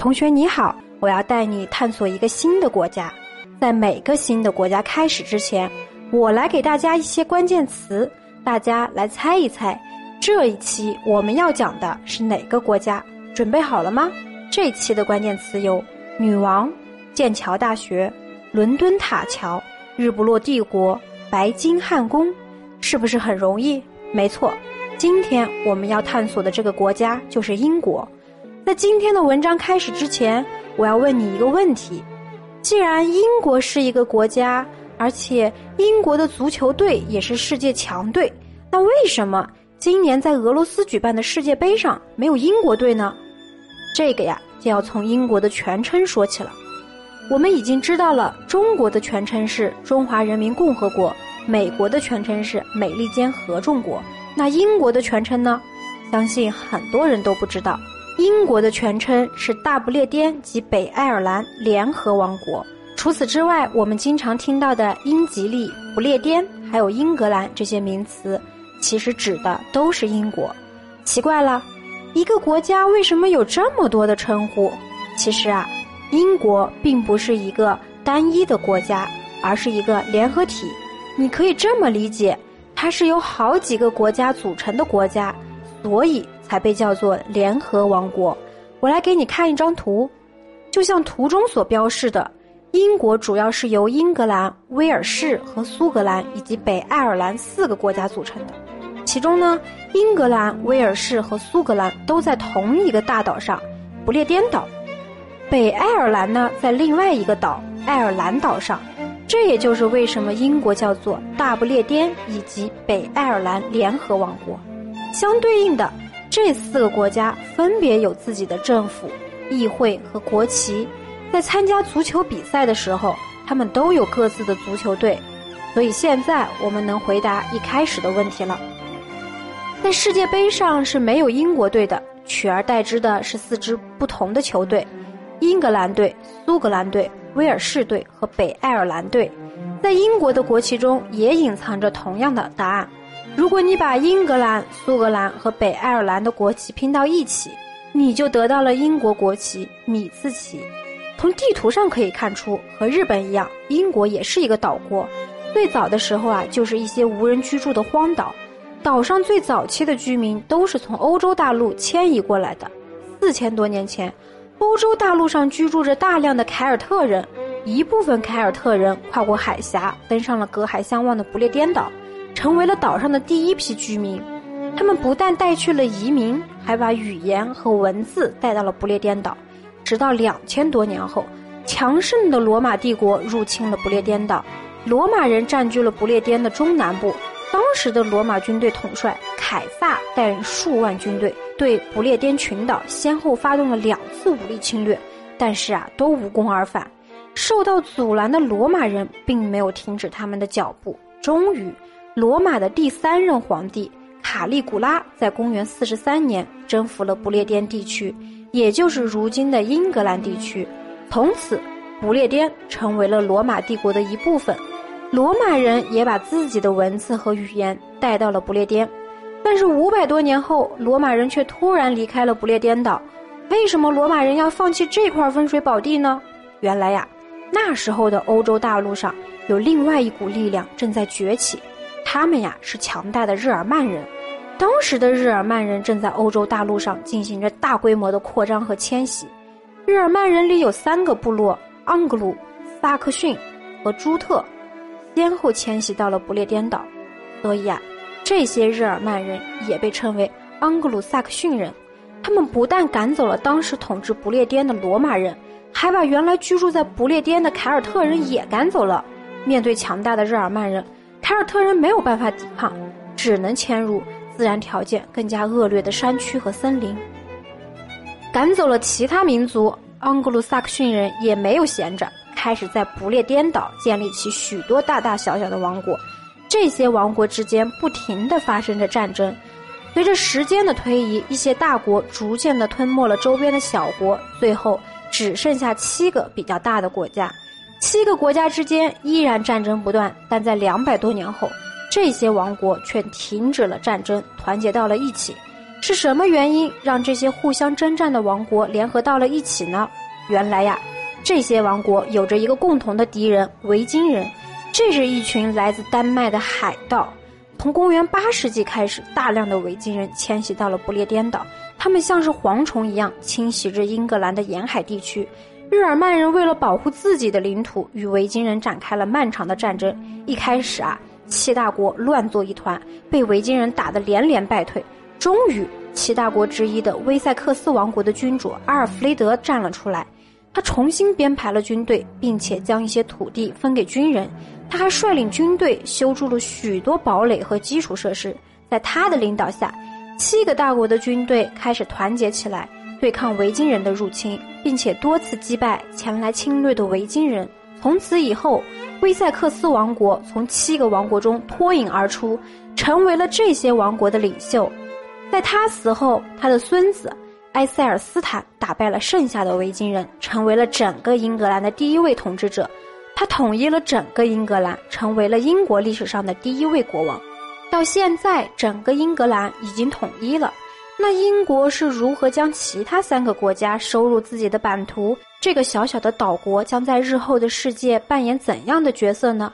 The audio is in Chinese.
同学你好，我要带你探索一个新的国家。在每个新的国家开始之前，我来给大家一些关键词，大家来猜一猜。这一期我们要讲的是哪个国家？准备好了吗？这一期的关键词有：女王、剑桥大学、伦敦塔桥、日不落帝国、白金汉宫，是不是很容易？没错，今天我们要探索的这个国家就是英国。在今天的文章开始之前，我要问你一个问题：既然英国是一个国家，而且英国的足球队也是世界强队，那为什么？今年在俄罗斯举办的世界杯上没有英国队呢？这个呀就要从英国的全称说起了。我们已经知道了，中国的全称是中华人民共和国，美国的全称是美利坚合众国。那英国的全称呢？相信很多人都不知道。英国的全称是大不列颠及北爱尔兰联合王国。除此之外，我们经常听到的英吉利、不列颠还有英格兰这些名词。其实指的都是英国，奇怪了，一个国家为什么有这么多的称呼？其实啊，英国并不是一个单一的国家，而是一个联合体。你可以这么理解，它是由好几个国家组成的国家，所以才被叫做联合王国。我来给你看一张图，就像图中所标示的。英国主要是由英格兰、威尔士和苏格兰以及北爱尔兰四个国家组成的。其中呢，英格兰、威尔士和苏格兰都在同一个大岛上——不列颠岛；北爱尔兰呢，在另外一个岛——爱尔兰岛上。这也就是为什么英国叫做大不列颠以及北爱尔兰联合王国。相对应的，这四个国家分别有自己的政府、议会和国旗。在参加足球比赛的时候，他们都有各自的足球队，所以现在我们能回答一开始的问题了。在世界杯上是没有英国队的，取而代之的是四支不同的球队：英格兰队、苏格兰队、威尔士队和北爱尔兰队。在英国的国旗中也隐藏着同样的答案。如果你把英格兰、苏格兰和北爱尔兰的国旗拼到一起，你就得到了英国国旗——米字旗。从地图上可以看出，和日本一样，英国也是一个岛国。最早的时候啊，就是一些无人居住的荒岛。岛上最早期的居民都是从欧洲大陆迁移过来的。四千多年前，欧洲大陆上居住着大量的凯尔特人。一部分凯尔特人跨过海峡，登上了隔海相望的不列颠岛，成为了岛上的第一批居民。他们不但带去了移民，还把语言和文字带到了不列颠岛。直到两千多年后，强盛的罗马帝国入侵了不列颠岛，罗马人占据了不列颠的中南部。当时的罗马军队统帅凯撒带领数万军队对不列颠群岛先后发动了两次武力侵略，但是啊，都无功而返。受到阻拦的罗马人并没有停止他们的脚步。终于，罗马的第三任皇帝卡利古拉在公元四十三年征服了不列颠地区。也就是如今的英格兰地区，从此不列颠成为了罗马帝国的一部分。罗马人也把自己的文字和语言带到了不列颠。但是五百多年后，罗马人却突然离开了不列颠岛。为什么罗马人要放弃这块风水宝地呢？原来呀，那时候的欧洲大陆上有另外一股力量正在崛起，他们呀是强大的日耳曼人。当时的日耳曼人正在欧洲大陆上进行着大规模的扩张和迁徙。日耳曼人里有三个部落：盎格鲁、萨克逊和朱特，先后迁徙到了不列颠岛。所以啊，这些日耳曼人也被称为盎格鲁萨克逊人。他们不但赶走了当时统治不列颠的罗马人，还把原来居住在不列颠的凯尔特人也赶走了。面对强大的日耳曼人，凯尔特人没有办法抵抗，只能迁入。自然条件更加恶劣的山区和森林，赶走了其他民族，盎格鲁撒克逊人也没有闲着，开始在不列颠岛建立起许多大大小小的王国。这些王国之间不停地发生着战争。随着时间的推移，一些大国逐渐地吞没了周边的小国，最后只剩下七个比较大的国家。七个国家之间依然战争不断，但在两百多年后。这些王国却停止了战争，团结到了一起。是什么原因让这些互相征战的王国联合到了一起呢？原来呀，这些王国有着一个共同的敌人——维京人。这是一群来自丹麦的海盗。从公元八世纪开始，大量的维京人迁徙到了不列颠岛，他们像是蝗虫一样侵袭着英格兰的沿海地区。日耳曼人为了保护自己的领土，与维京人展开了漫长的战争。一开始啊，七大国乱作一团，被维京人打得连连败退。终于，七大国之一的威塞克斯王国的君主阿尔弗雷德站了出来，他重新编排了军队，并且将一些土地分给军人。他还率领军队修筑了许多堡垒和基础设施。在他的领导下，七个大国的军队开始团结起来，对抗维京人的入侵，并且多次击败前来侵略的维京人。从此以后，威塞克斯王国从七个王国中脱颖而出，成为了这些王国的领袖。在他死后，他的孙子埃塞尔斯坦打败了剩下的维京人，成为了整个英格兰的第一位统治者。他统一了整个英格兰，成为了英国历史上的第一位国王。到现在，整个英格兰已经统一了。那英国是如何将其他三个国家收入自己的版图？这个小小的岛国将在日后的世界扮演怎样的角色呢？